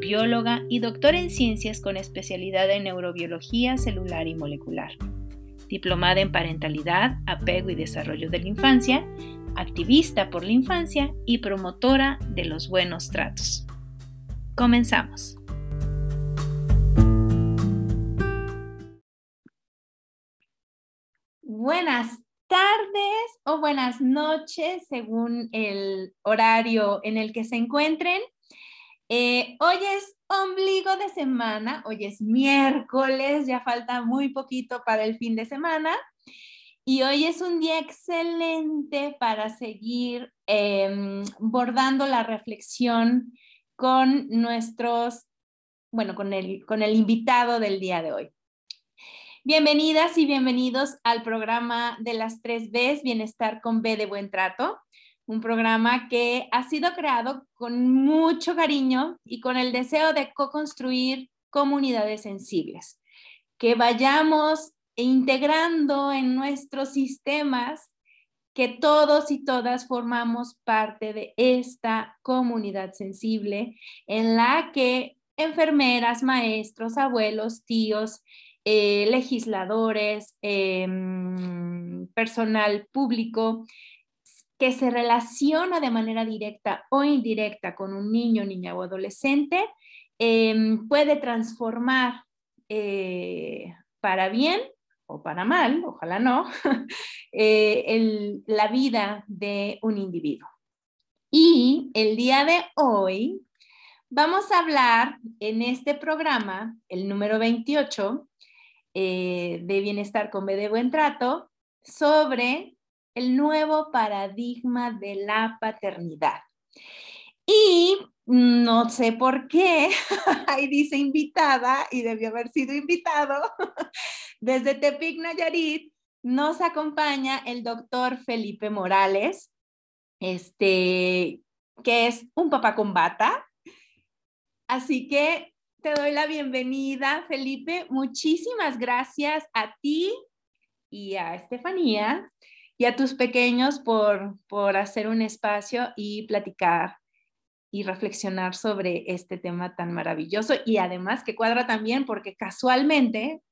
bióloga y doctora en ciencias con especialidad en neurobiología celular y molecular. Diplomada en parentalidad, apego y desarrollo de la infancia, activista por la infancia y promotora de los buenos tratos. Comenzamos. Buenas tardes o buenas noches según el horario en el que se encuentren. Eh, hoy es ombligo de semana, hoy es miércoles, ya falta muy poquito para el fin de semana y hoy es un día excelente para seguir em, bordando la reflexión con nuestros, bueno, con el, con el invitado del día de hoy. Bienvenidas y bienvenidos al programa de las tres Bs, Bienestar con B de Buen Trato un programa que ha sido creado con mucho cariño y con el deseo de co-construir comunidades sensibles, que vayamos integrando en nuestros sistemas que todos y todas formamos parte de esta comunidad sensible en la que enfermeras, maestros, abuelos, tíos, eh, legisladores, em, personal público, que se relaciona de manera directa o indirecta con un niño, niña o adolescente, em, puede transformar eh, para bien o para mal, ojalá no, eh, la vida de un individuo. Y el día de hoy vamos a hablar en este programa, el número 28 eh, de Bienestar con B de Buen Trato, sobre el nuevo paradigma de la paternidad. Y no sé por qué, ahí dice invitada y debió haber sido invitado, desde Tepic Nayarit nos acompaña el doctor Felipe Morales, este, que es un papá con bata. Así que te doy la bienvenida, Felipe. Muchísimas gracias a ti y a Estefanía y a tus pequeños por, por hacer un espacio y platicar y reflexionar sobre este tema tan maravilloso y además que cuadra también porque casualmente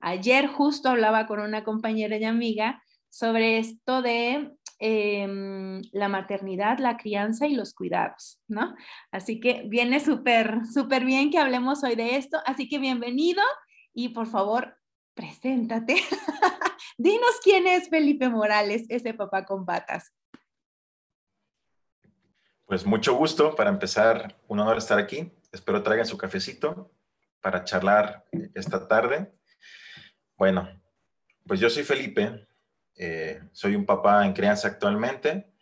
ayer justo hablaba con una compañera y amiga sobre esto de em, la maternidad, la crianza y los cuidados, ¿no? Así que viene súper, súper bien que hablemos hoy de esto. Así que bienvenido y por favor, preséntate. Dinos quién es Felipe Morales, ese papá con batas. Pues mucho gusto para empezar, un honor estar aquí. Espero traigan su cafecito para charlar esta tarde. Bueno, pues yo soy Felipe, eh, soy un papá en crianza actualmente.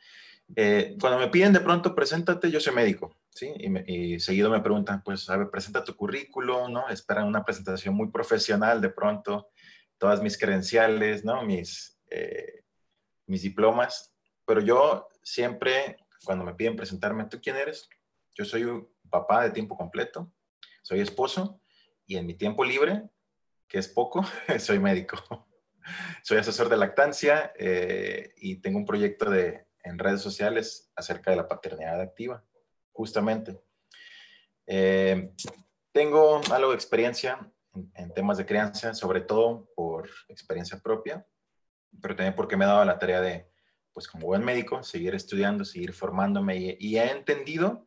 Eh, cuando me piden de pronto, preséntate, yo soy médico, ¿sí? Y, y, seguido me preguntan, pues, a ver, presenta tu currículo, ¿no? Esperan una presentación muy profesional de pronto todas mis credenciales, ¿no? Mis, eh, mis diplomas, pero yo siempre, cuando me piden presentarme, ¿tú quién eres? Yo soy un papá de tiempo completo, soy esposo y en mi tiempo libre, que es poco, soy médico. Soy asesor de lactancia eh, y tengo un proyecto de, en redes sociales acerca de la paternidad activa, justamente. Eh, tengo algo de experiencia en, temas de crianza, sobre todo por experiencia propia, pero también porque me he dado la tarea de, pues como buen médico, seguir estudiando, seguir formándome y, he entendido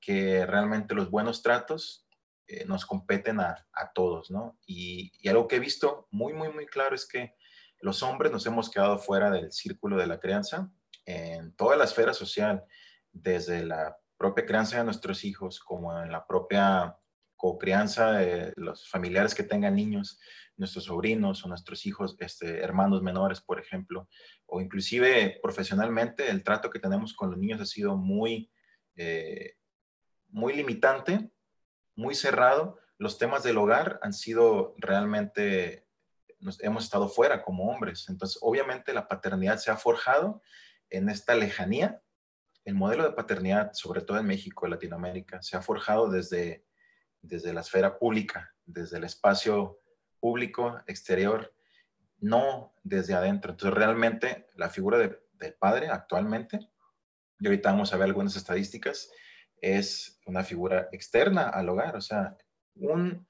que realmente los buenos tratos eh, nos competen a, a todos, ¿no? Y, y, algo que he visto muy, muy, muy claro es que los hombres nos hemos quedado fuera del círculo de la crianza en toda la esfera social, desde la propia crianza de nuestros hijos como en la propia co-crianza de los familiares que tengan niños, nuestros sobrinos o nuestros hijos, este, hermanos menores, por ejemplo, o inclusive profesionalmente, el trato que tenemos con los niños ha sido muy, eh, muy limitante, muy cerrado. Los temas del hogar han sido realmente nos, hemos estado fuera como hombres. Entonces, obviamente la paternidad se ha forjado en esta lejanía. El modelo de paternidad, sobre todo en México y Latinoamérica, se ha forjado desde, desde la esfera pública, desde el espacio público, exterior, no desde adentro. Entonces, realmente la figura del padre actualmente, y ahorita vamos a ver algunas estadísticas, es una figura externa al hogar, o sea, un,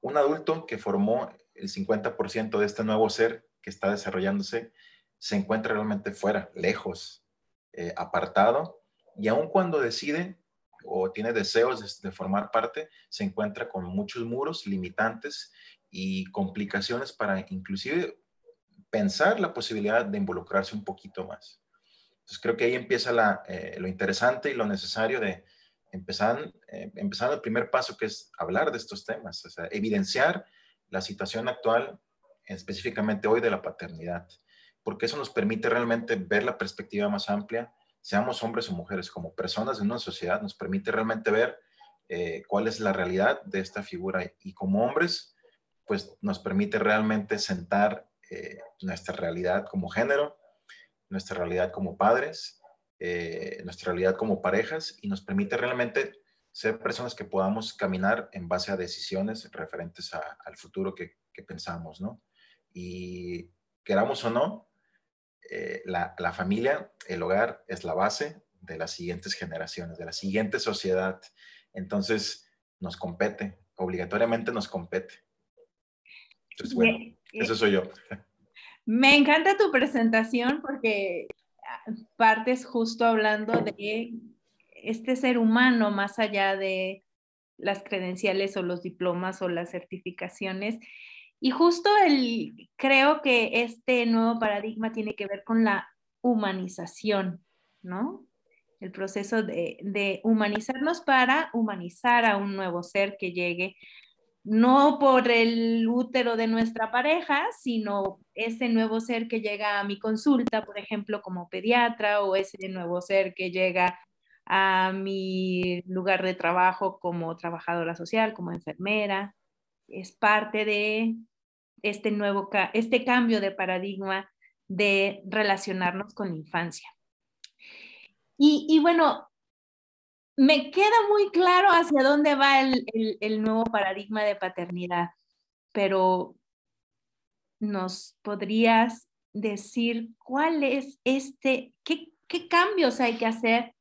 un adulto que formó el 50% de este nuevo ser que está desarrollándose, se encuentra realmente fuera, lejos, eh, apartado, y aun cuando decide o tiene deseos de, formar parte, se encuentra con muchos muros limitantes y complicaciones para inclusive pensar la posibilidad de involucrarse un poquito más. Entonces creo que ahí empieza eh, lo interesante y lo necesario de empezar, eh, empezar el primer paso que es hablar de estos temas, evidenciar la situación actual, específicamente hoy de la paternidad, porque eso nos permite realmente ver la perspectiva más amplia, seamos hombres o mujeres, como personas en una sociedad, nos permite realmente ver eh, cuál es la realidad de esta figura y como hombres, pues nos permite realmente sentar eh, nuestra realidad como género, nuestra realidad como padres, eh, nuestra realidad como parejas y nos permite realmente ser personas que podamos caminar en base a decisiones referentes al futuro que, pensamos, ¿no? Y queramos o no, eh, la, la, familia, el hogar es la base de las siguientes generaciones, de la siguiente sociedad. Entonces, nos compete, obligatoriamente nos compete. Entonces, bueno, eso soy yo. Me encanta tu presentación porque ah, partes justo hablando de este ser humano más allá de las credenciales o los diplomas o las certificaciones. Y justo el, creo que este nuevo paradigma tiene que ver con la humanización, ¿no? El proceso de, de humanizarnos para humanizar a un nuevo ser que llegue, no por el útero de nuestra pareja, sino ese nuevo ser que llega a mi consulta, por ejemplo, como pediatra, o ese nuevo ser que llega a mi lugar de trabajo como trabajadora social, como enfermera. Es parte de este nuevo, este cambio de paradigma de relacionarnos con la infancia. Y, bueno, me queda muy claro hacia dónde va el, el, nuevo paradigma de paternidad, pero ¿nos podrías decir cuál es este, qué, qué cambios hay que hacer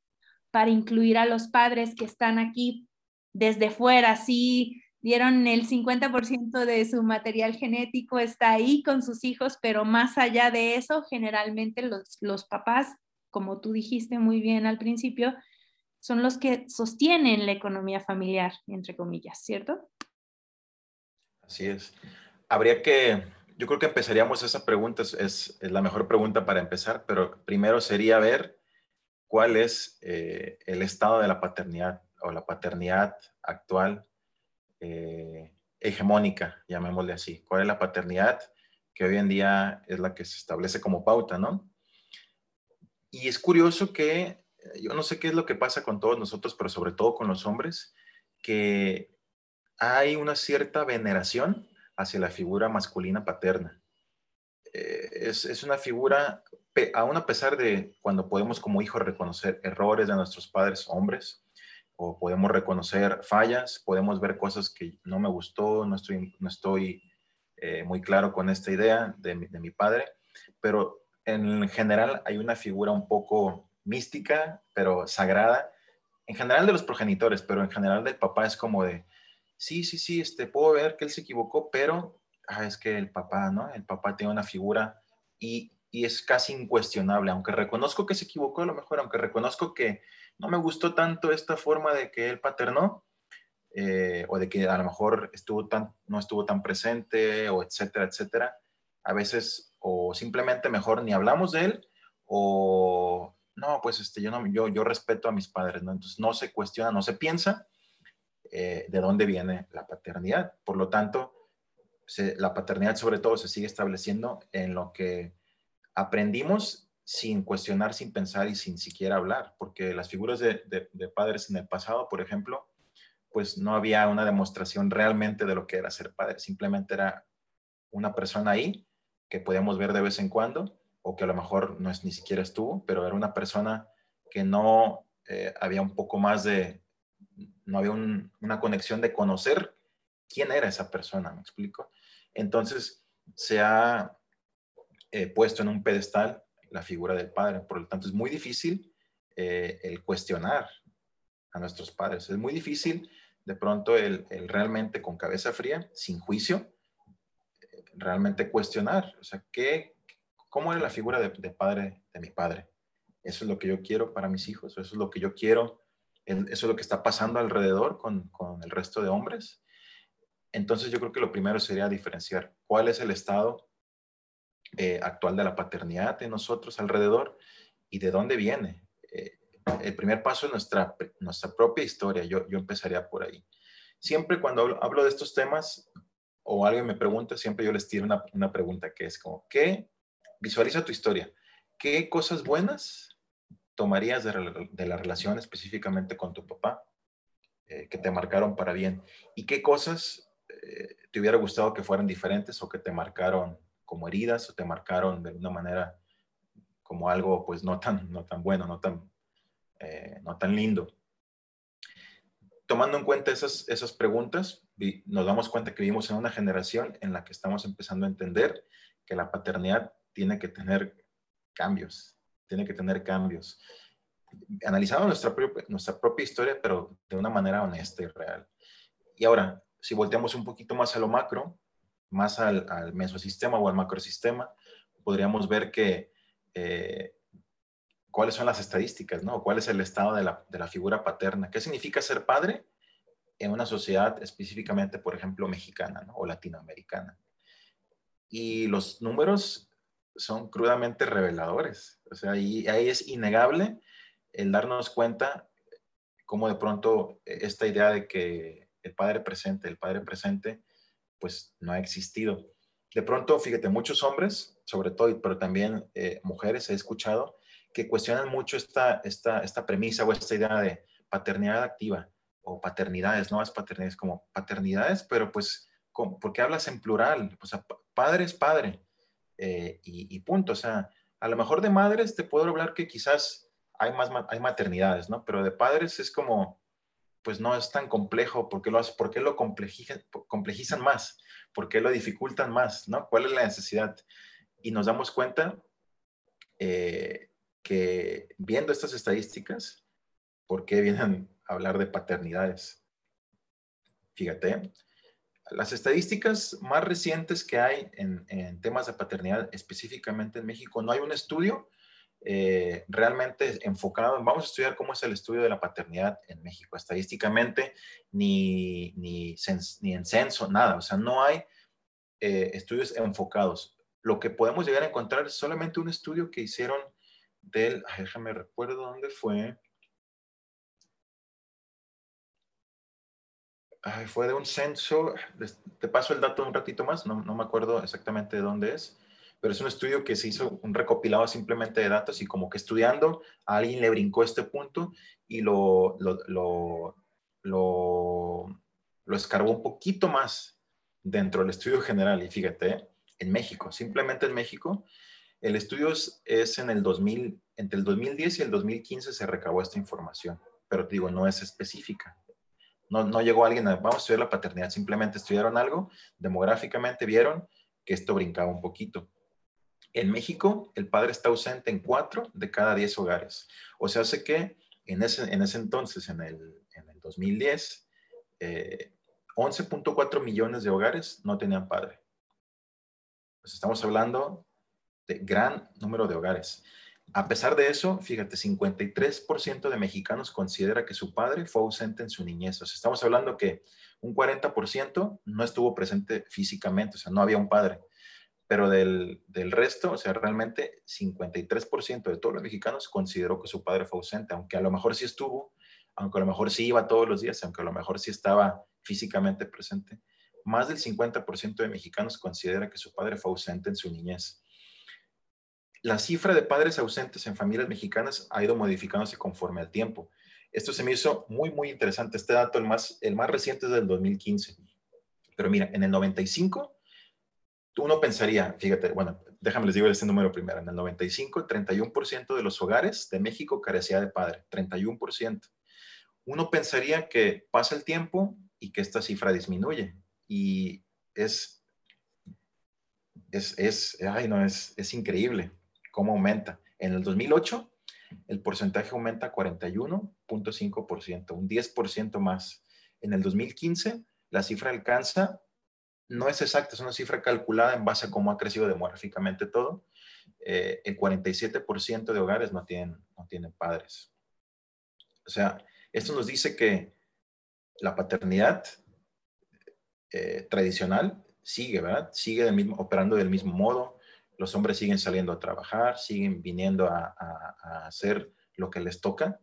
para incluir a los padres que están aquí desde fuera, sí dieron el 50% de su material genético, está ahí con sus hijos, pero más allá de eso, generalmente los, los papás, como tú dijiste muy bien al principio, son los que sostienen la economía familiar, entre comillas, ¿cierto? Así es. Habría que, yo creo que empezaríamos esa pregunta, es, es la mejor pregunta para empezar, pero primero sería ver cuál es eh, el estado de la paternidad o la paternidad actual eh, hegemónica, llamémosle así. ¿Cuál es la paternidad que hoy en día es la que se establece como pauta, no? Y es curioso que, eh, yo no sé qué es lo que pasa con todos nosotros, pero sobre todo con los hombres, que hay una cierta veneración hacia la figura masculina paterna. es, es, una figura aún a pesar de cuando podemos como hijos reconocer errores de nuestros padres hombres, o podemos reconocer fallas, podemos ver cosas que no me gustó, no estoy, no estoy eh, muy claro con esta idea de, de mi padre, pero en general hay una figura un poco mística, pero sagrada, en general de los progenitores, pero en general del papá es como de, sí, sí, sí, este, puedo ver que él se equivocó, pero ah, es que el papá, ¿no? El papá tiene una figura y y es casi incuestionable, aunque reconozco que se equivocó a lo mejor, aunque reconozco que no me gustó tanto esta forma de que él paternó, eh, o de que a lo mejor estuvo tan, no estuvo tan presente, o etcétera, etcétera, a veces o simplemente mejor ni hablamos de él, o no, pues este, yo, no, yo, yo respeto a mis padres, ¿no? Entonces no se cuestiona, no se piensa eh, de dónde viene la paternidad. Por lo tanto, la paternidad sobre todo se sigue estableciendo en lo que aprendimos sin cuestionar, sin pensar y sin siquiera hablar, porque las figuras de, padres en el pasado, por ejemplo, pues no había una demostración realmente de lo que era ser padre, simplemente era una persona ahí que podíamos ver de vez en cuando, o que a lo mejor no es, ni siquiera estuvo, pero era una persona que no eh, había un poco más de, no había una conexión de conocer quién era esa persona, ¿me explico? Entonces se ha eh, puesto en un pedestal la figura del padre, por lo tanto es muy difícil eh, el cuestionar a nuestros padres, es muy difícil de pronto el, realmente con cabeza fría, sin juicio, realmente cuestionar, o sea, ¿qué, ¿cómo era la figura de, de padre de mi padre? Eso es lo que yo quiero para mis hijos, eso es lo que yo quiero eso es lo que está pasando alrededor con, el resto de hombres. Entonces yo creo que lo primero sería diferenciar cuál es el estado eh, actual de la paternidad de nosotros alrededor y de dónde viene. Eh, el primer paso es nuestra, nuestra propia historia, yo, yo empezaría por ahí. Siempre cuando hablo, de estos temas o alguien me pregunta, siempre yo les tiro una, una pregunta que es como, ¿qué? Visualiza tu historia. ¿Qué cosas buenas tomarías de, la relación específicamente con tu papá eh, que te marcaron para bien? ¿Y qué cosas te hubiera gustado que fueran diferentes o que te marcaron como heridas o te marcaron de una manera como algo pues no tan, no tan bueno, no tan, eh, no tan lindo? Tomando en cuenta esas, esas preguntas, nos damos cuenta que vivimos en una generación en la que estamos empezando a entender que la paternidad tiene que tener cambios, tiene que tener cambios. Analizando nuestra, propia, nuestra propia historia, pero de una manera honesta y real. Y ahora, si volteamos un poquito más a lo macro, más al, al mesosistema o al macrosistema, podríamos ver que eh, cuáles son las estadísticas, ¿no? ¿Cuál es el estado de la, de la, figura paterna? ¿Qué significa ser padre en una sociedad específicamente, por ejemplo, mexicana o latinoamericana? Y los números son crudamente reveladores. O sea, ahí, ahí es innegable el darnos cuenta cómo de pronto esta idea de que el padre presente, el padre presente, pues no ha existido. De pronto, fíjate, muchos hombres, sobre todo, pero también eh, mujeres, he escuchado que cuestionan mucho esta, esta, esta premisa o esta idea de paternidad activa o paternidades, no es paternidades como paternidades, pero pues, ¿por qué hablas en plural? Sea, padre es padre. Eh, y, punto. O sea, a lo mejor de madres te puedo hablar que quizás hay más hay maternidades, ¿no? Pero de padres es como, pues no es tan complejo, ¿por qué lo, qué lo complejizan, complejizan más? ¿Por qué lo dificultan más? ¿no? ¿Cuál es la necesidad? Y nos damos cuenta eh, que viendo estas estadísticas, ¿por qué vienen a hablar de paternidades? Fíjate, las estadísticas más recientes que hay en, temas de paternidad, específicamente en México, no hay un estudio eh, realmente enfocado. Vamos a estudiar cómo es el estudio de la paternidad en México, estadísticamente, ni, ni, ni en censo, nada. O sea, no hay eh, estudios enfocados. Lo que podemos llegar a encontrar es solamente un estudio que hicieron del, déjame recuerdo dónde fue, fue de un censo, te paso el dato un ratito más, no, no, me acuerdo exactamente de dónde es, pero es un estudio que se hizo un recopilado simplemente de datos y como que estudiando a alguien le brincó este punto y lo, lo, lo, lo, lo escarbó un poquito más dentro del estudio general. Y fíjate, en México, simplemente en México, el estudio es, en el 2000, entre el 2010 y el 2015 se recabó esta información, pero digo, no es específica. No, llegó alguien a, vamos a estudiar la paternidad, simplemente estudiaron algo, demográficamente vieron que esto brincaba un poquito. En México, el padre está ausente en cuatro de cada diez hogares. O sea, hace que en ese, en ese entonces, en el, en el 2010, 11.4 eh, millones de hogares no tenían padre. Pues estamos hablando de gran número de hogares. A pesar de eso, fíjate, 53% de mexicanos considera que su padre fue ausente en su niñez. O sea, estamos hablando que un 40% no estuvo presente físicamente, o sea, no había un padre. Pero del, del resto, o sea, realmente 53% de todos los mexicanos consideró que su padre fue ausente, aunque a lo mejor sí estuvo, aunque a lo mejor sí iba todos los días, aunque a lo mejor sí estaba físicamente presente. Más del 50% de mexicanos considera que su padre fue ausente en su niñez la cifra de padres ausentes en familias mexicanas ha ido modificándose conforme al tiempo. Esto se me hizo muy, muy interesante. Este dato, el más, el más reciente es del 2015. Pero mira, en el 95, uno pensaría, fíjate, bueno, déjame les digo este número primero, en el 95, 31% de los hogares de México carecía de padre, 31%. Uno pensaría que pasa el tiempo y que esta cifra disminuye y es, es, es, ay no, es, es increíble cómo aumenta. En el 2008 el porcentaje aumenta a 41.5%, un 10% más. En el 2015 la cifra alcanza no es exacta, es una cifra calculada en base a cómo ha crecido demográficamente todo. Eh, el 47% de hogares no tienen, padres. O sea, esto nos dice que la paternidad eh, tradicional sigue, ¿verdad? Sigue operando del mismo modo. Los hombres siguen saliendo a trabajar, siguen viniendo a, hacer lo que les toca.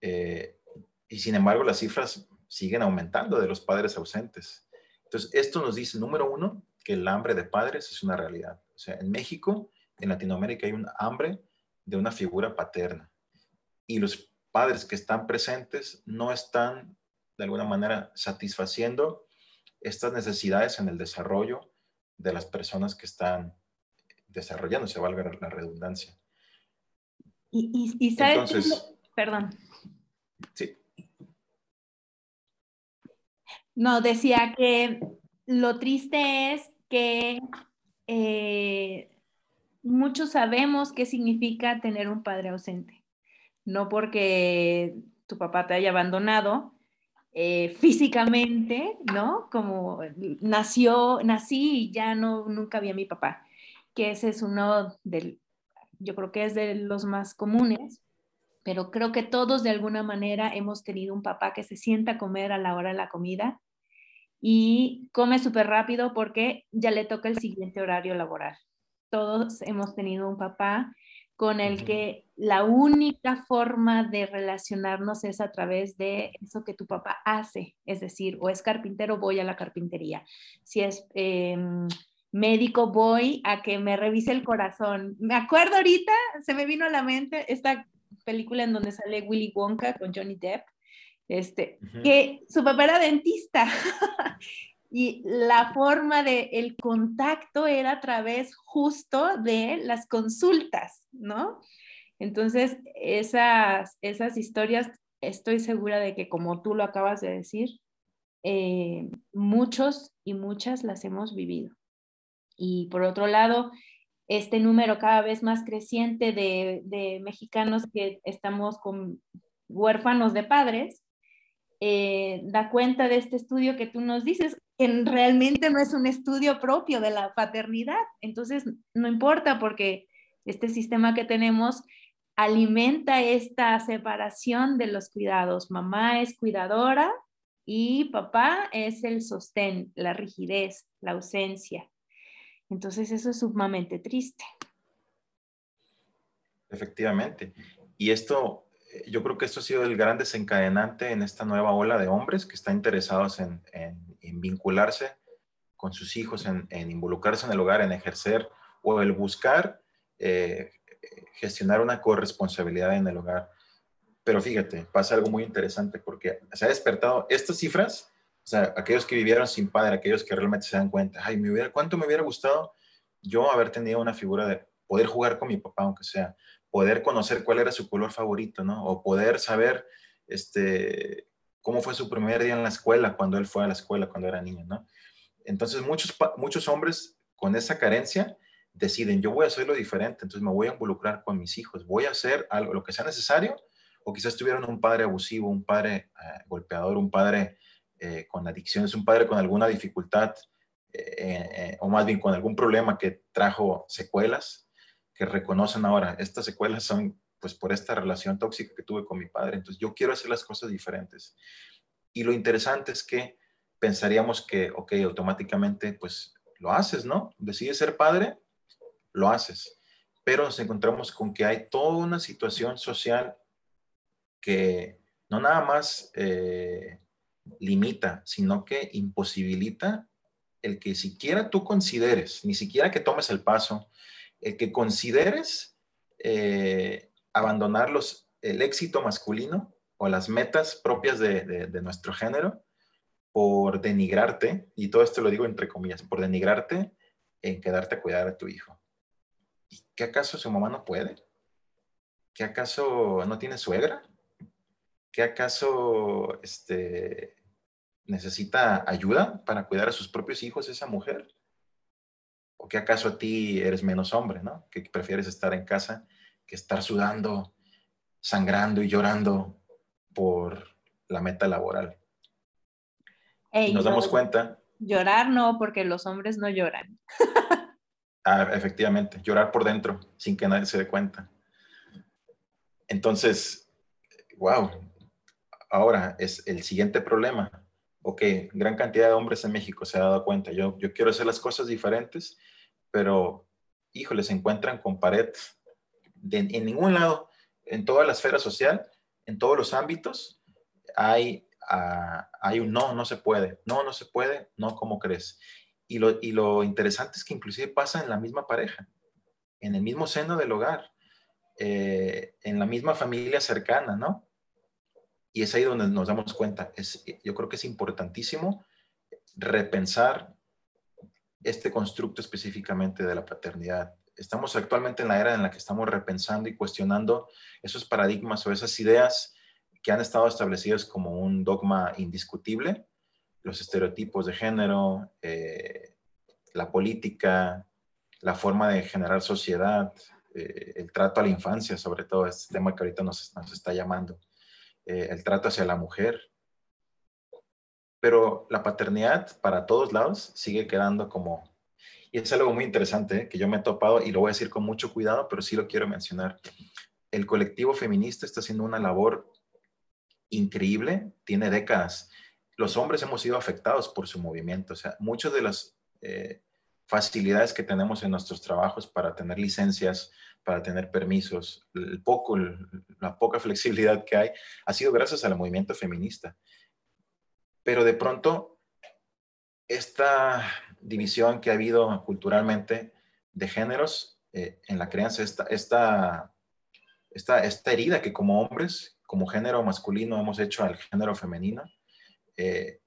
Eh, y sin embargo, las cifras siguen aumentando de los padres ausentes. Entonces, esto nos dice, número uno, que el hambre de padres es una realidad. O sea, en México, en Latinoamérica hay un hambre de una figura paterna. Y los padres que están presentes no están, de alguna manera, satisfaciendo estas necesidades en el desarrollo de las personas que están desarrollándose, valga la redundancia. Y, y, sabes, Entonces, perdón. Sí. No, decía que lo triste es que eh, muchos sabemos qué significa tener un padre ausente. No porque tu papá te haya abandonado eh, físicamente, ¿no? Como nació, nací y ya no, nunca vi a mi papá, que ese es uno del, yo creo que es de los más comunes, pero creo que todos de alguna manera hemos tenido un papá que se sienta a comer a la hora de la comida y come súper rápido porque ya le toca el siguiente horario laboral. Todos hemos tenido un papá con el que la única forma de relacionarnos es a través de eso que tu papá hace, es decir, o es carpintero, voy a la carpintería. Si es em, médico, voy a que me revise el corazón. Me acuerdo ahorita, se me vino a la mente esta película en donde sale Willy Wonka con Johnny Depp este, que su papá era dentista y la forma de el contacto era a través justo de las consultas, ¿no? Entonces, esas, esas historias, estoy segura de que como tú lo acabas de decir, eh, muchos y muchas las hemos vivido. Y por otro lado, este número cada vez más creciente de, de mexicanos que estamos con huérfanos de padres, eh, da cuenta de este estudio que tú nos dices, que realmente no es un estudio propio de la paternidad. Entonces, no importa porque este sistema que tenemos alimenta esta separación de los cuidados. Mamá es cuidadora y papá es el sostén, la rigidez, la ausencia. Entonces, eso es sumamente triste. Efectivamente. Y esto yo creo que esto ha sido el gran desencadenante en esta nueva ola de hombres que están interesados en, vincularse con sus hijos, en, involucrarse en el hogar, en ejercer o el buscar eh, gestionar una corresponsabilidad en el hogar. Pero fíjate, pasa algo muy interesante porque se ha despertado estas cifras, o sea, aquellos que vivieron sin padre, aquellos que realmente se dan cuenta, ay, me hubiera, ¿cuánto me hubiera gustado yo haber tenido una figura de poder jugar con mi papá, aunque sea, poder conocer cuál era su color favorito, ¿no? O poder saber este, cómo fue su primer día en la escuela, cuando él fue a la escuela, cuando era niño, ¿no? Entonces muchos, muchos hombres con esa carencia deciden, yo voy a hacerlo diferente, entonces me voy a involucrar con mis hijos, voy a hacer algo, lo que sea necesario, o quizás tuvieron un padre abusivo, un padre eh, golpeador, un padre eh, con adicciones, un padre con alguna dificultad, eh, o más bien con algún problema que trajo secuelas, que reconocen ahora, estas secuelas son pues por esta relación tóxica que tuve con mi padre, entonces yo quiero hacer las cosas diferentes. Y lo interesante es que pensaríamos que, ok, automáticamente pues lo haces, ¿no? Decides ser padre, lo haces. Pero nos encontramos con que hay toda una situación social que no nada más eh, limita, sino que imposibilita el que siquiera tú consideres, ni siquiera que tomes el paso, el que consideres eh, abandonar el éxito masculino o las metas propias de, nuestro género por denigrarte, y todo esto lo digo entre comillas, por denigrarte en quedarte a cuidar a tu hijo. ¿Y qué acaso su mamá no puede? ¿Qué acaso no tiene suegra? ¿Qué acaso este, necesita ayuda para cuidar a sus propios hijos esa mujer? ¿O qué acaso a ti eres menos hombre, ¿no? Que prefieres estar en casa que estar sudando, sangrando y llorando por la meta laboral. y nos damos cuenta. Llorar no, porque los hombres no lloran. ah, efectivamente, llorar por dentro, sin que nadie se dé cuenta. Entonces, wow, ahora es el siguiente problema. Ok, gran cantidad de hombres en México se ha dado cuenta. Yo, yo quiero hacer las cosas diferentes, pero, híjole, se encuentran con pared en ningún lado, en toda la esfera social, en todos los ámbitos, hay, ah, hay un no, no se puede, no, no se puede, no, ¿cómo crees? Y lo, y lo interesante es que inclusive pasa en la misma pareja, en el mismo seno del hogar, eh, en la misma familia cercana, ¿no? Y es ahí donde nos damos cuenta. Es, yo creo que es importantísimo repensar este constructo específicamente de la paternidad. Estamos actualmente en la era en la que estamos repensando y cuestionando esos paradigmas o esas ideas que han estado establecidas como un dogma indiscutible, los estereotipos de género, eh, la política, la forma de generar sociedad, eh, el trato a la infancia, sobre todo, este tema que ahorita nos, está llamando, eh, el trato hacia la mujer. Pero la paternidad para todos lados sigue quedando como y es algo muy interesante ¿eh? que yo me he topado y lo voy a decir con mucho cuidado, pero sí lo quiero mencionar. El colectivo feminista está haciendo una labor increíble, tiene décadas. Los hombres hemos sido afectados por su movimiento, o sea, muchas de las eh, facilidades que tenemos en nuestros trabajos para tener licencias, para tener permisos, la poca flexibilidad que hay, ha sido gracias al movimiento feminista. Pero de pronto, esta división que ha habido culturalmente de géneros eh, en la crianza, esta, esta, esta, esta, herida que como hombres, como género masculino hemos hecho al género femenino, eh,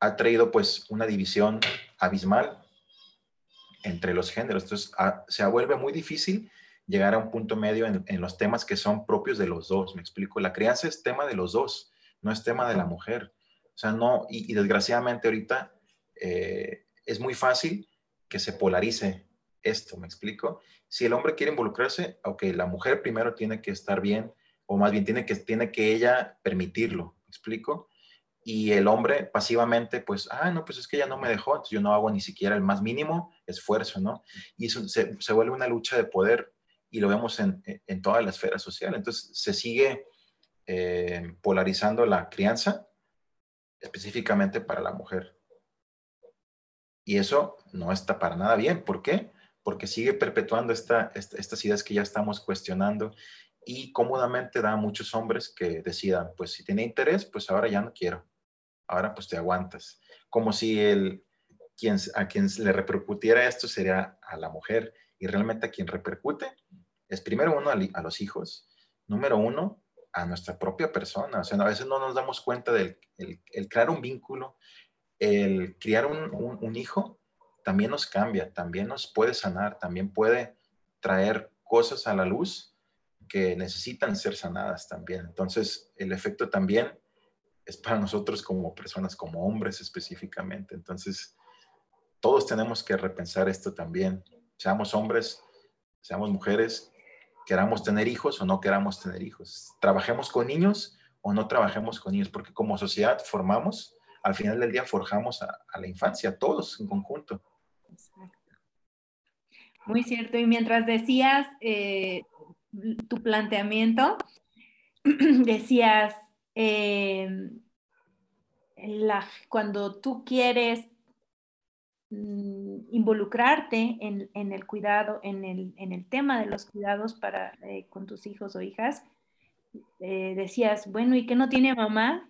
ha traído pues una división abismal entre los géneros. Entonces se vuelve muy difícil llegar a un punto medio en, los temas que son propios de los dos. Me explico, la crianza es tema de los dos, no es tema de la mujer. O sea, no, y, desgraciadamente ahorita eh, es muy fácil que se polarice esto, ¿me explico? Si el hombre quiere involucrarse, ok, la mujer primero tiene que estar bien, o más bien tiene que, tiene que ella permitirlo, ¿me explico? Y el hombre pasivamente, pues, ah, no, pues es que ella no me dejó, entonces yo no hago ni siquiera el más mínimo esfuerzo, ¿no? Y eso se, vuelve una lucha de poder y lo vemos en, en toda la esfera social. Entonces se sigue eh, polarizando la crianza específicamente para la mujer. Y eso no está para nada bien. ¿Por qué? Porque sigue perpetuando esta, estas ideas que ya estamos cuestionando y cómodamente da a muchos hombres que decidan, pues si tiene interés, pues ahora ya no quiero. Ahora pues te aguantas. Como si el, quien, a quien le repercutiera esto sería a la mujer. Y realmente a quien repercute es primero uno a, los hijos, número uno a nuestra propia persona. O sea, a veces no nos damos cuenta del el crear un vínculo, el criar un, hijo también nos cambia, también nos puede sanar, también puede traer cosas a la luz que necesitan ser sanadas también. Entonces, el efecto también es para nosotros como personas, como hombres específicamente. Entonces, todos tenemos que repensar esto también. Seamos hombres, seamos mujeres, queramos tener hijos o no queramos tener hijos. Trabajemos con niños o no trabajemos con niños, porque como sociedad formamos al final del día forjamos a, la infancia, todos en conjunto. Muy cierto. Y mientras decías eh, tu planteamiento, decías, eh, cuando tú quieres mm, involucrarte en, el cuidado, en el, tema de los cuidados para, eh, con tus hijos o hijas, decías, bueno, ¿y qué no tiene mamá?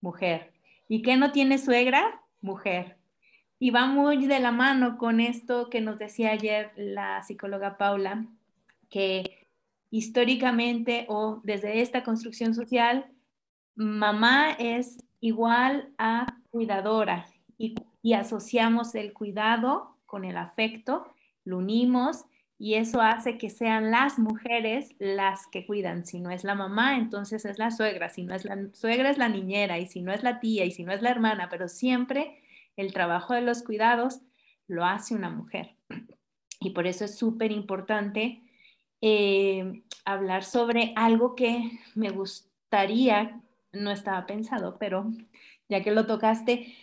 Mujer. ¿Y qué no tiene suegra? Mujer. Y va muy de la mano con esto que nos decía ayer la psicóloga Paula, que históricamente o desde esta construcción social, mamá es igual a cuidadora y, asociamos el cuidado con el afecto, lo unimos y eso hace que sean las mujeres las que cuidan. Si no es la mamá, entonces es la suegra, si no es la suegra es la niñera y si no es la tía y si no es la hermana, pero siempre el trabajo de los cuidados lo hace una mujer. Y por eso es súper importante eh, hablar sobre algo que me gustaría, no estaba pensado, pero ya que lo tocaste,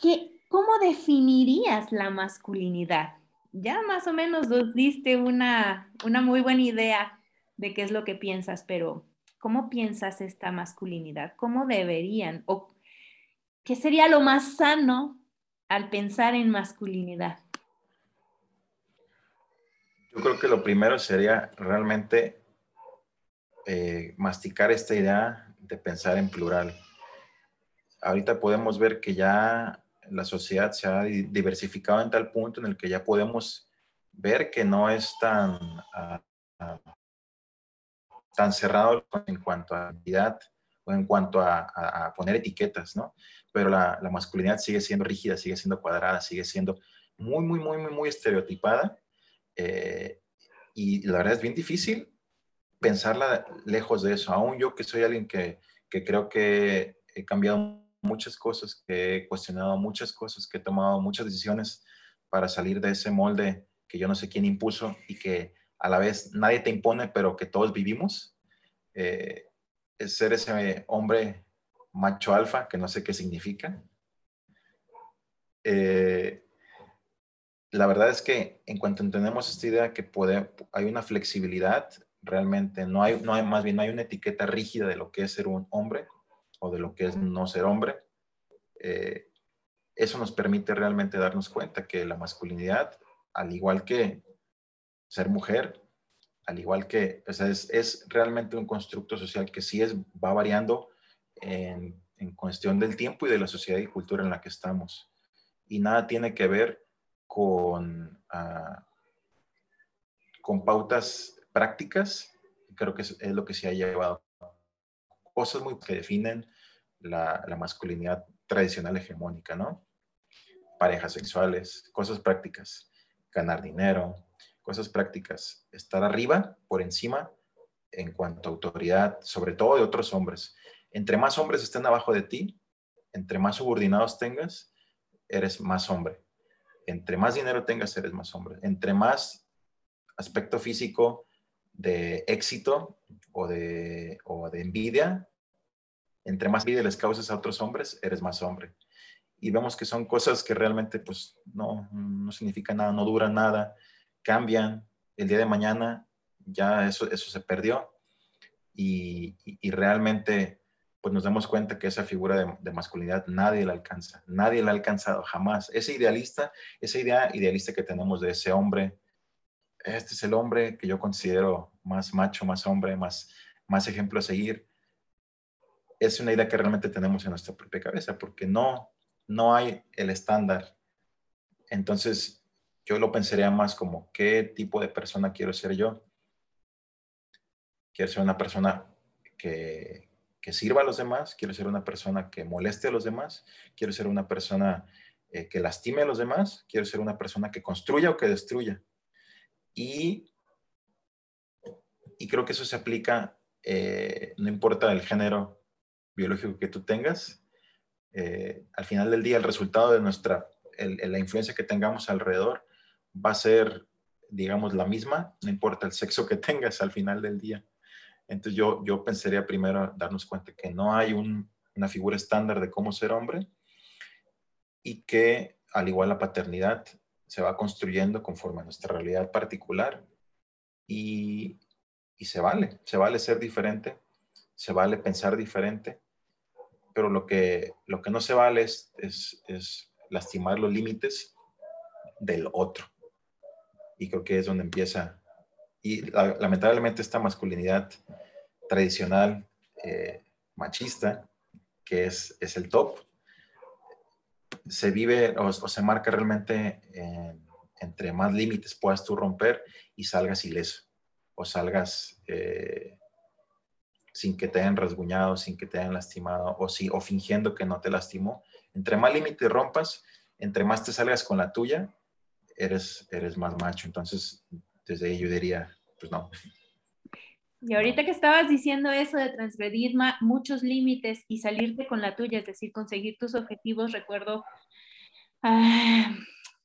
¿qué, ¿cómo definirías la masculinidad? Ya más o menos nos diste una, una muy buena idea de qué es lo que piensas, pero ¿cómo piensas esta masculinidad? ¿Cómo deberían? ¿O qué sería lo más sano al pensar en masculinidad? Yo creo que lo primero sería realmente eh, masticar esta idea de pensar en plural. Ahorita podemos ver que ya la sociedad se ha diversificado en tal punto en el que ya podemos ver que no es tan, ah, ah, tan cerrado en cuanto a identidad o en cuanto a, poner etiquetas, ¿no? Pero la, la, masculinidad sigue siendo rígida, sigue siendo cuadrada, sigue siendo muy, muy, muy, muy, muy estereotipada eh, y la verdad es bien difícil pensarla lejos de eso. Aún yo que soy alguien que, que creo que he cambiado muchas cosas, que he cuestionado muchas cosas, que he tomado muchas decisiones para salir de ese molde que yo no sé quién impuso y que a la vez nadie te impone, pero que todos vivimos. Eh, ser ese hombre macho alfa, que no sé qué significa. Eh, la verdad es que en cuanto entendemos esta idea que puede, hay una flexibilidad, realmente no hay, no hay, más bien no hay una etiqueta rígida de lo que es ser un hombre o de lo que es no ser hombre. Eh, eso nos permite realmente darnos cuenta que la masculinidad, al igual que ser mujer, al igual que, o sea, es, es, realmente un constructo social que sí es, va variando en, cuestión del tiempo y de la sociedad y cultura en la que estamos. Y nada tiene que ver con, ah, con pautas prácticas, creo que es, lo que se ha llevado. Cosas muy que definen la, la, masculinidad tradicional hegemónica, ¿no? Parejas sexuales, cosas prácticas, ganar dinero, cosas prácticas, estar arriba, por encima, en cuanto a autoridad, sobre todo de otros hombres. Entre más hombres estén abajo de ti, entre más subordinados tengas, eres más hombre entre más dinero tengas, eres más hombre. Entre más aspecto físico de éxito o de, de envidia, entre más envidia les causas a otros hombres, eres más hombre. Y vemos que son cosas que realmente pues no, no significan nada, no duran nada, cambian. El día de mañana ya eso, eso se perdió. Y, y realmente pues nos damos cuenta que esa figura de, masculinidad nadie la alcanza, nadie la ha alcanzado jamás. Ese idealista, esa idea idealista que tenemos de ese hombre, este es el hombre que yo considero más macho, más hombre, más, más ejemplo a seguir, es una idea que realmente tenemos en nuestra propia cabeza, porque no, no hay el estándar. Entonces, yo lo pensaría más como, ¿qué tipo de persona quiero ser yo? Quiero ser una persona que, que sirva a los demás, quiero ser una persona que moleste a los demás, quiero ser una persona eh, que lastime a los demás, quiero ser una persona que construya o que destruya. Y, creo que eso se aplica, eh, no importa el género biológico que tú tengas, eh, al final del día el resultado de nuestra, la influencia que tengamos alrededor va a ser, digamos, la misma, no importa el sexo que tengas al final del día. Entonces yo, yo pensaría primero darnos cuenta que no hay una figura estándar de cómo ser hombre y que al igual la paternidad se va construyendo conforme a nuestra realidad particular y, se vale, se vale ser diferente, se vale pensar diferente, pero lo que, lo que no se vale es, es lastimar los límites del otro. Y creo que es donde empieza y lamentablemente esta masculinidad tradicional eh, machista, que es, es, el top, se vive o, se marca realmente entre más límites puedas tú romper y salgas ileso o salgas eh, sin que te hayan rasguñado, sin que te hayan lastimado o, si, o fingiendo que no te lastimó. Entre más límites rompas, entre más te salgas con la tuya, eres, eres más macho. Entonces, desde ahí yo diría, pues no. Y ahorita que estabas diciendo eso de transgredir muchos límites y salirte con la tuya, es decir, conseguir tus objetivos, recuerdo ah,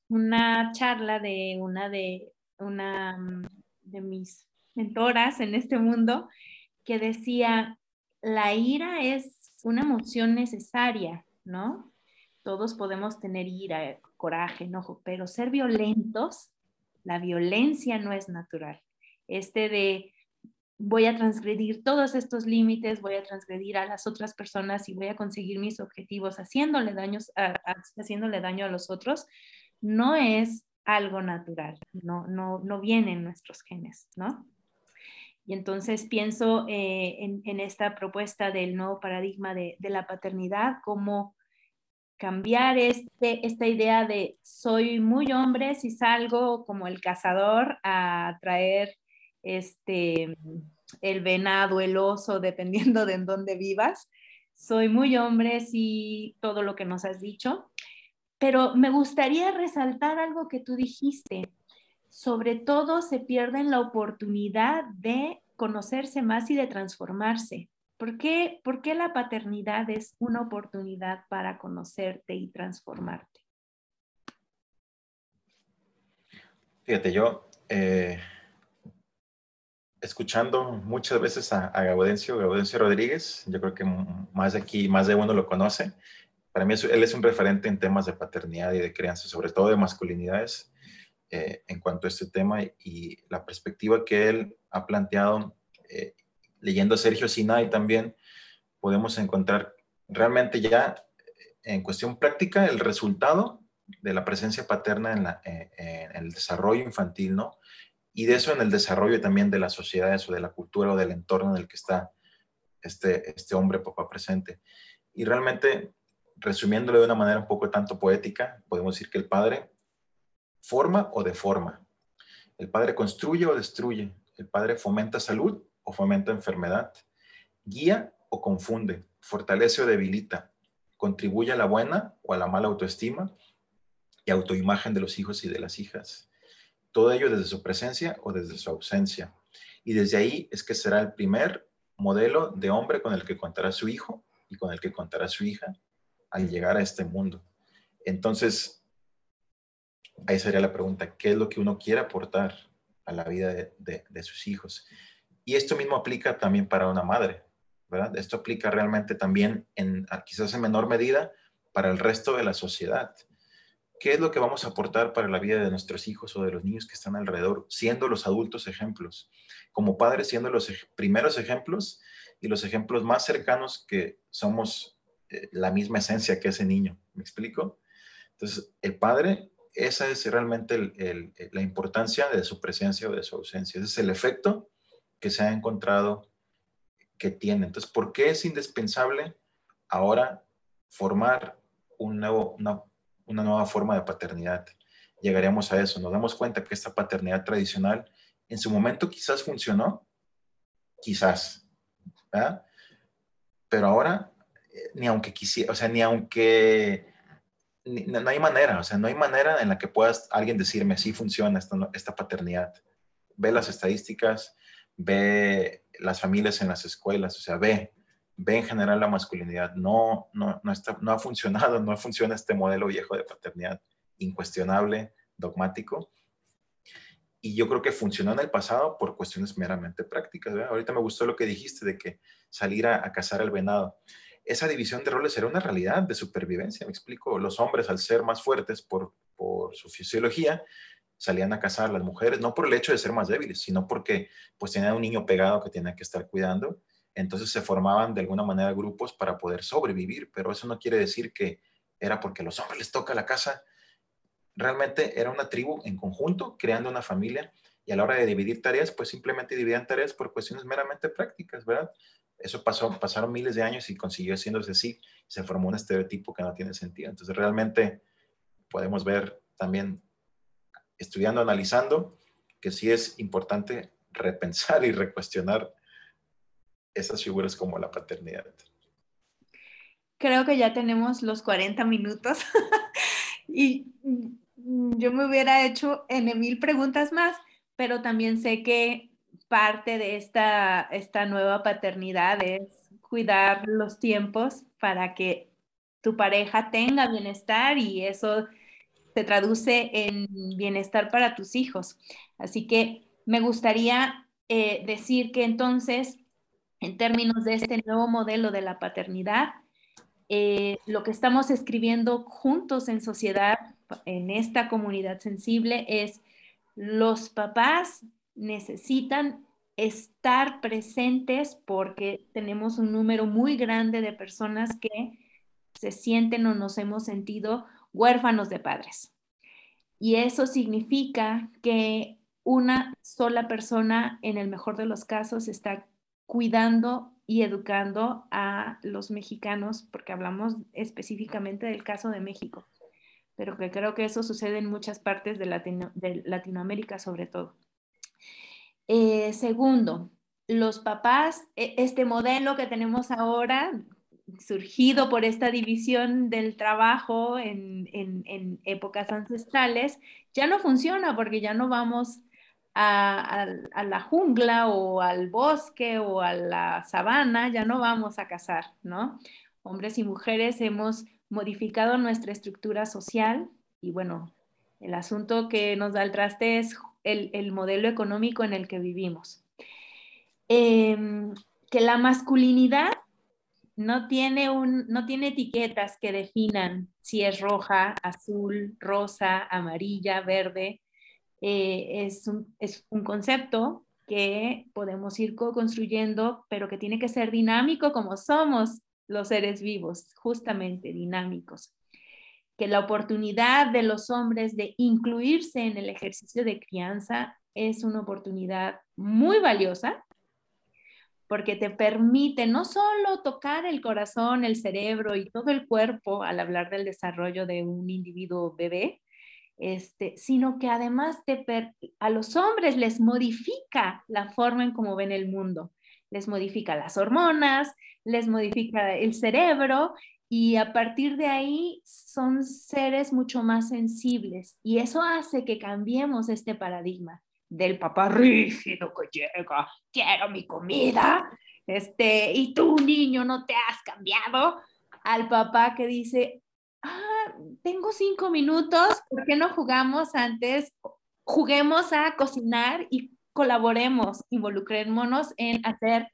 una charla de una de una de mis mentoras en este mundo que decía, la ira es una emoción necesaria, ¿no? Todos podemos tener ira, coraje, enojo, pero ser violentos, la violencia no es natural. Este de voy a transgredir todos estos límites, voy a transgredir a las otras personas y voy a conseguir mis objetivos haciéndole, daños haciéndole daño a los otros, no es algo natural, no, no, no viene en nuestros genes, ¿no? Y entonces pienso eh, en, esta propuesta del nuevo paradigma de, la paternidad, como cambiar este, esta idea de soy muy hombre si salgo como el cazador a traer este, el venado, el oso, dependiendo de en dónde vivas. Soy muy hombre si todo lo que nos has dicho. Pero me gustaría resaltar algo que tú dijiste. Sobre todo se pierden la oportunidad de conocerse más y de transformarse. ¿Por qué, ¿Por qué la paternidad es una oportunidad para conocerte y transformarte? Fíjate, yo eh, escuchando muchas veces a, a, Gaudencio, Gaudencio Rodríguez, yo creo que más de aquí, más de uno lo conoce, para mí él es un referente en temas de paternidad y de crianza, sobre todo de masculinidades, eh, en cuanto a este tema y la perspectiva que él ha planteado, eh, leyendo a Sergio Sinai también, podemos encontrar realmente ya eh, en cuestión práctica el resultado de la presencia paterna en, en el desarrollo infantil, ¿no? Y de eso en el desarrollo también de las sociedades o de la cultura o del entorno en el que está este, este hombre papá presente. Y realmente resumiéndolo de una manera un poco tanto poética, podemos decir que el Padre forma o deforma. El Padre construye o destruye. El Padre fomenta salud o fomenta enfermedad. Guía o confunde. Fortalece o debilita. Contribuye a la buena o a la mala autoestima y autoimagen de los hijos y de las hijas. Todo ello desde su presencia o desde su ausencia. Y desde ahí es que será el primer modelo de hombre con el que contará su hijo y con el que contará su hija al llegar a este mundo. Entonces, ahí sería la pregunta, ¿qué es lo que uno quiere aportar a la vida de, sus hijos? Y esto mismo aplica también para una madre, ¿verdad? Esto aplica realmente también, en, quizás en menor medida, para el resto de la sociedad. ¿Qué es lo que vamos a aportar para la vida de nuestros hijos o de los niños que están alrededor, siendo los adultos ejemplos? Como padres, siendo los primeros ejemplos y los ejemplos más cercanos que somos eh, la misma esencia que ese niño. ¿Me explico? Entonces, el padre, esa es realmente la importancia de su presencia o de su ausencia. Ese es el efecto que se ha encontrado que tiene. Entonces, ¿por qué es indispensable ahora formar un nuevo, una, una nueva forma de paternidad? Llegaremos a eso. Nos damos cuenta que esta paternidad tradicional en su momento quizás funcionó, quizás. Pero ahora ni aunque quisiera, o sea, ni aunque, no, hay manera, o sea, no hay manera en la que puedas alguien decirme, sí funciona esta, esta paternidad. Ve las estadísticas, ve las familias en las escuelas, o sea, ve, ve en general la masculinidad. No, no, no, está, no ha funcionado, no funciona este modelo viejo de paternidad incuestionable, dogmático. Y yo creo que funcionó en el pasado por cuestiones meramente prácticas. Ahorita me gustó lo que dijiste de que salir a, a cazar el venado esa división de roles era una realidad de supervivencia, me explico. Los hombres, al ser más fuertes por, su fisiología, salían a cazar las mujeres, no por el hecho de ser más débiles, sino porque pues tenían un niño pegado que tenían que estar cuidando. Entonces se formaban de alguna manera grupos para poder sobrevivir, pero eso no quiere decir que era porque a los hombres les toca la casa. Realmente era una tribu en conjunto, creando una familia, y a la hora de dividir tareas, pues simplemente dividían tareas por cuestiones meramente prácticas, ¿verdad? Eso pasó, pasaron miles de años y consiguió haciéndose así. Se formó un estereotipo que no tiene sentido. Entonces, realmente podemos ver también, estudiando, analizando, que sí es importante repensar y recuestionar esas figuras como la paternidad. Creo que ya tenemos los 40 minutos y yo me hubiera hecho en mil preguntas más, pero también sé que parte de esta, esta nueva paternidad es cuidar los tiempos para que tu pareja tenga bienestar y eso se traduce en bienestar para tus hijos. Así que me gustaría eh, decir que entonces, en términos de este nuevo modelo de la paternidad, eh, lo que estamos escribiendo juntos en sociedad, en esta comunidad sensible, es los papás necesitan estar presentes porque tenemos un número muy grande de personas que se sienten o nos hemos sentido huérfanos de padres. Y eso significa que una sola persona, en el mejor de los casos, está cuidando y educando a los mexicanos, porque hablamos específicamente del caso de México, pero que creo que eso sucede en muchas partes de, Latinoamérica sobre todo. Eh, segundo, los papás, e, este modelo que tenemos ahora surgido por esta división del trabajo en, épocas ancestrales, ya no funciona porque ya no vamos a, la jungla o al bosque o a la sabana, ya no vamos a cazar, ¿no? Hombres y mujeres hemos modificado nuestra estructura social y bueno, el asunto que nos da el traste es el, modelo económico en el que vivimos. Em, que la masculinidad no tiene, un, no tiene etiquetas que definan si es roja, azul, rosa, amarilla, verde. Eh, es, un, es, un, concepto que podemos ir construyendo, pero que tiene que ser dinámico como somos los seres vivos, justamente dinámicos. Que la oportunidad de los hombres de incluirse en el ejercicio de crianza es una oportunidad muy valiosa porque te permite no solo tocar el corazón, el cerebro y todo el cuerpo al hablar del desarrollo de un individuo bebé, este, sino que además te a los hombres les modifica la forma en cómo ven el mundo, les modifica las hormonas, les modifica el cerebro y a partir de ahí son seres mucho más sensibles. Y eso hace que cambiemos este paradigma del papá rígido que llega, quiero mi comida, este, y tú niño no te has cambiado, al papá que dice, ah, tengo cinco minutos, ¿por qué no jugamos antes? Juguemos a cocinar y colaboremos, involucrémonos en hacer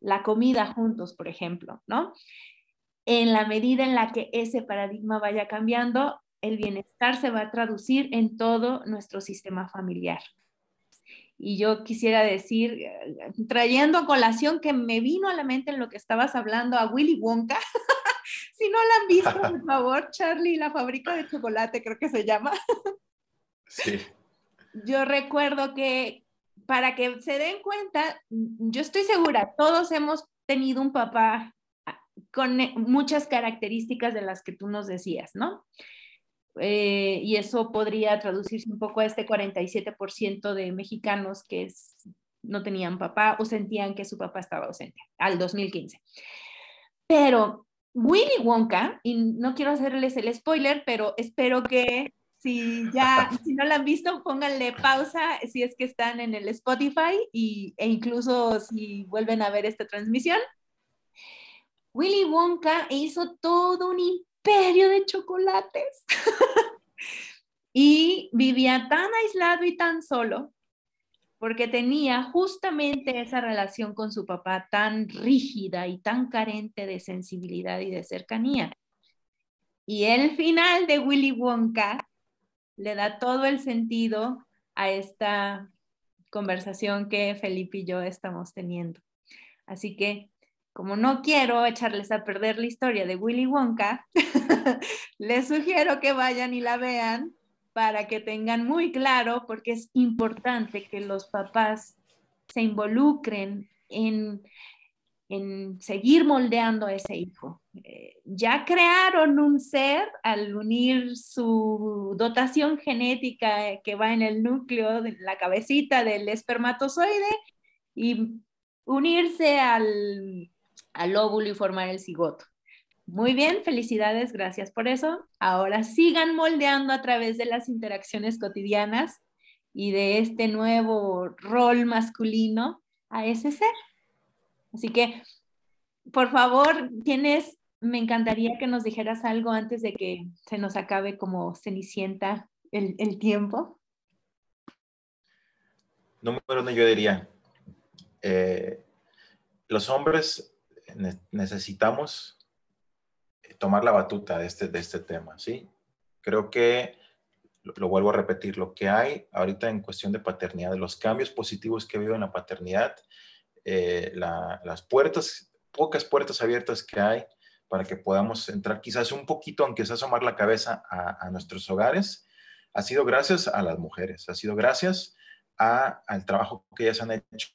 la comida juntos, por ejemplo, ¿no? En la medida en la que ese paradigma vaya cambiando, el bienestar se va a traducir en todo nuestro sistema familiar. Y yo quisiera decir, eh, trayendo colación que me vino a la mente en lo que estabas hablando a Willy Wonka. si no la han visto, por favor, Charlie, la fábrica de chocolate, creo que se llama. sí. Yo recuerdo que para que se den cuenta, yo estoy segura, todos hemos tenido un papá con eh, muchas características de las que tú nos decías, ¿no? Eh, y eso podría traducirse un poco a este 47% de mexicanos que no tenían papá o sentían que su papá estaba ausente al 2015. Pero Willy Wonka, y no quiero hacerles el spoiler, pero espero que si ya, si no la han visto, pónganle pausa si es que están en el Spotify y, e incluso si vuelven a ver esta transmisión. Willy Wonka hizo todo un imperio de chocolates. y vivía tan aislado y tan solo porque tenía justamente esa relación con su papá tan rígida y tan carente de sensibilidad y de cercanía. Y el final de Willy Wonka le da todo el sentido a esta conversación que Felipe y yo estamos teniendo. Así que como no quiero echarles a perder la historia de Willy Wonka, les sugiero que vayan y la vean para que tengan muy claro, porque es importante que los papás se involucren en, seguir moldeando a ese hijo. Eh, ya crearon un ser al unir su dotación genética que va en el núcleo, de la cabecita del espermatozoide, y unirse al al óvulo y formar el cigoto. Muy bien, felicidades, gracias por eso. Ahora sigan moldeando a través de las interacciones cotidianas y de este nuevo rol masculino a ese ser. Así que, por favor, tienes, me encantaría que nos dijeras algo antes de que se nos acabe como cenicienta el, el tiempo. Número uno, yo diría, eh, los hombres necesitamos tomar la batuta de este, de este tema, ¿sí? Creo que, lo, vuelvo a repetir, lo que hay ahorita en cuestión de paternidad, los cambios positivos que habido en la paternidad, eh, las puertas, pocas puertas abiertas que hay para que podamos entrar quizás un poquito, aunque sea asomar la cabeza a, a nuestros hogares, ha sido gracias a las mujeres, ha sido gracias a, al trabajo que ellas han hecho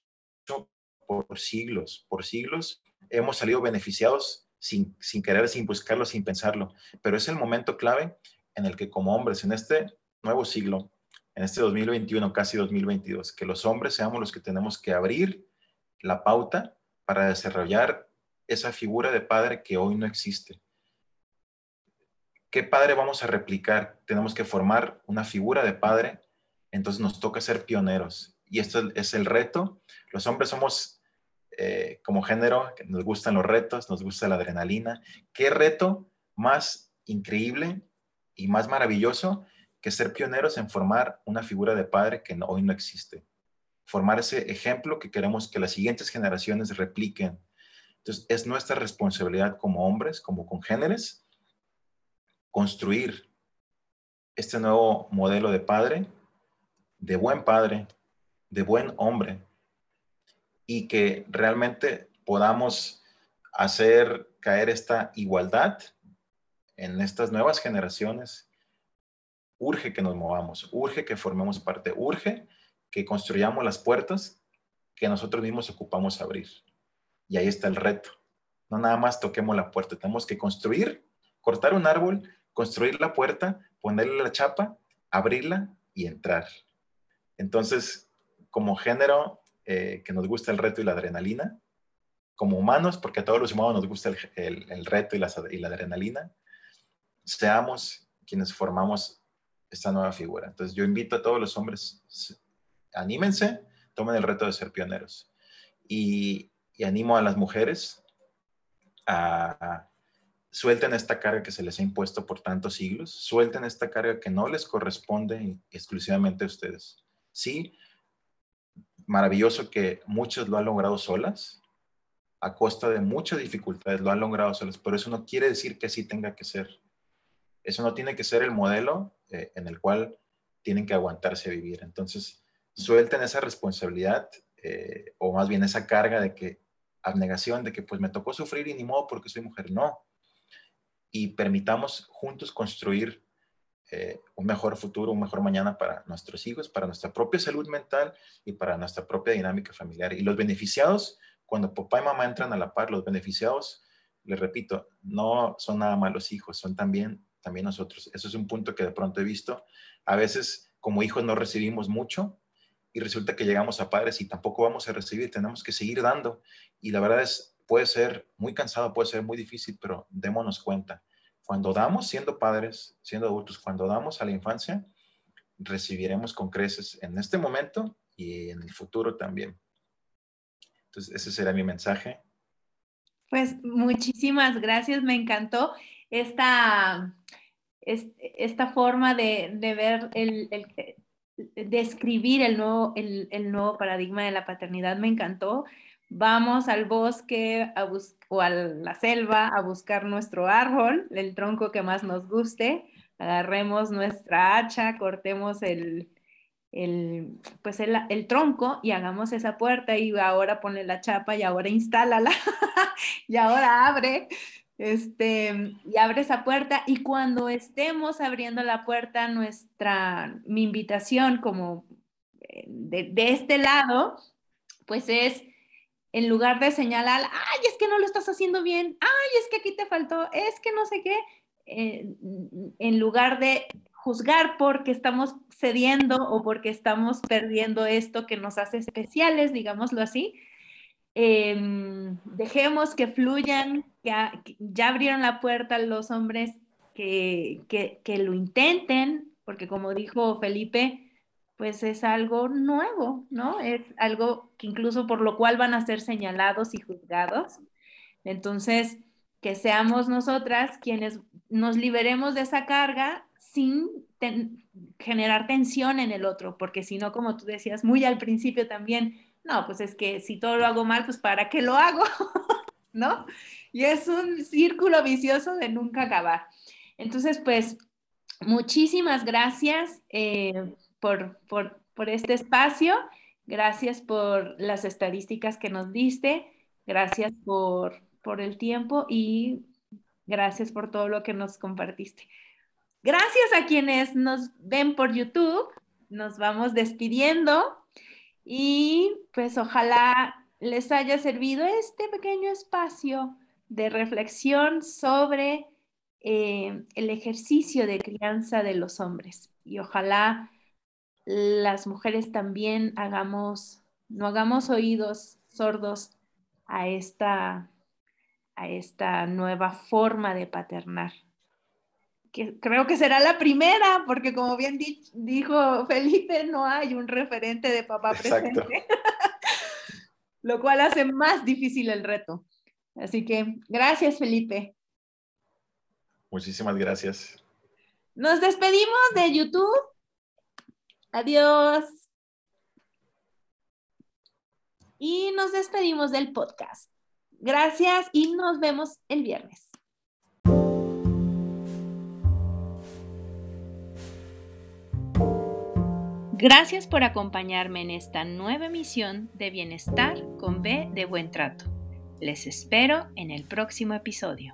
por siglos, por siglos. Hemos salido beneficiados sin, querer, sin buscarlo, sin pensarlo, pero es el momento clave en el que como hombres en este nuevo siglo, en este 2021, casi 2022, que los hombres seamos los que tenemos que abrir la pauta para desarrollar esa figura de padre que hoy no existe. ¿Qué padre vamos a replicar? Tenemos que formar una figura de padre, entonces nos toca ser pioneros. Y esto es el reto. Los hombres somos eh, como género, nos gustan los retos, nos gusta la adrenalina. ¿Qué reto más increíble y más maravilloso que ser pioneros en formar una figura de padre que hoy no existe? formar ese ejemplo que queremos que las siguientes generaciones repliquen. Entonces, es nuestra responsabilidad como hombres, como congéneres, construir este nuevo modelo de padre, de buen padre, de buen hombre, y que realmente podamos hacer caer esta igualdad en estas nuevas generaciones. Urge que nos movamos, urge que formemos parte, urge que construyamos las puertas que nosotros mismos ocupamos abrir. Y ahí está el reto. No nada más toquemos la puerta, tenemos que construir, cortar un árbol, construir la puerta, ponerle la chapa, abrirla y entrar. Entonces, como género eh, que nos gusta el reto y la adrenalina, como humanos, porque a todos los humanos nos gusta el, reto y la, y la adrenalina, seamos quienes formamos esta nueva figura. Entonces yo invito a todos los hombres, anímense, tomen el reto de ser pioneros. Y, animo a las mujeres a, suelten esta carga que se les ha impuesto por tantos siglos, suelten esta carga que no les corresponde exclusivamente a ustedes. Sí, maravilloso que muchos lo han logrado solas, a costa de muchas dificultades, lo han logrado solas, pero eso no quiere decir que así tenga que ser. Eso no tiene que ser el modelo eh, en el cual tienen que aguantarse a vivir. Entonces, suelten esa responsabilidad eh, o más bien esa carga de que abnegación de que pues me tocó sufrir y ni modo porque soy mujer, no. Y permitamos juntos construir eh, un mejor futuro, un mejor mañana para nuestros hijos, para nuestra propia salud mental y para nuestra propia dinámica familiar. Y los beneficiados, cuando papá y mamá entran a la par, los beneficiados, les repito, no son nada más los hijos, son también, también nosotros. Eso es un punto que de pronto he visto. A veces como hijos no recibimos mucho, y resulta que llegamos a padres y tampoco vamos a recibir, tenemos que seguir dando. Y la verdad es, puede ser muy cansado, puede ser muy difícil, pero démonos cuenta. Cuando damos siendo padres, siendo adultos, cuando damos a la infancia, recibiremos con creces en este momento y en el futuro también. Entonces, ese será mi mensaje. Pues muchísimas gracias, me encantó esta, esta forma de, ver el, describir el nuevo, el, nuevo paradigma de la paternidad me encantó. Vamos al bosque o a la selva a buscar nuestro árbol, el tronco que más nos guste, agarremos nuestra hacha, cortemos el, el, pues el, el, tronco y hagamos esa puerta y ahora pone la chapa y ahora instálala y ahora abre este, y abre esa puerta y cuando estemos abriendo la puerta, nuestra, mi invitación como eh, de, este lado, pues es en lugar de señalar, ay, es que no lo estás haciendo bien, ay, es que aquí te faltó, es que no sé qué, eh, en lugar de juzgar porque estamos cediendo o porque estamos perdiendo esto que nos hace especiales, digámoslo así, Em, dejemos que fluyan, que ya abrieron la puerta los hombres que, que, lo intenten, porque como dijo Felipe, pues es algo nuevo, ¿no? Es algo que incluso por lo cual van a ser señalados y juzgados. Entonces, que seamos nosotras quienes nos liberemos de esa carga sin generar tensión en el otro, porque si no, como tú decías muy al principio también, no, pues es que si todo lo hago mal, pues ¿para qué lo hago? ¿No? Y es un círculo vicioso de nunca acabar. Entonces, pues, muchísimas gracias eh, por, por, este espacio, gracias por las estadísticas que nos diste, gracias por, por el tiempo y gracias por todo lo que nos compartiste. Gracias a quienes nos ven por YouTube, nos vamos despidiendo y pues ojalá les haya servido este pequeño espacio de reflexión sobre eh, el ejercicio de crianza de los hombres. Y ojalá las mujeres también hagamos, no hagamos oídos sordos a esta, a esta nueva forma de paternar. Que creo que será la primera, porque como bien dijo Felipe, no hay un referente de papá presente, lo cual hace más difícil el reto. Así que gracias, Felipe. Muchísimas gracias. Nos despedimos de YouTube. Adiós. Y nos despedimos del podcast. Gracias y nos vemos el viernes. Gracias por acompañarme en esta nueva emisión de Bienestar con B de Buen Trato. Les espero en el próximo episodio.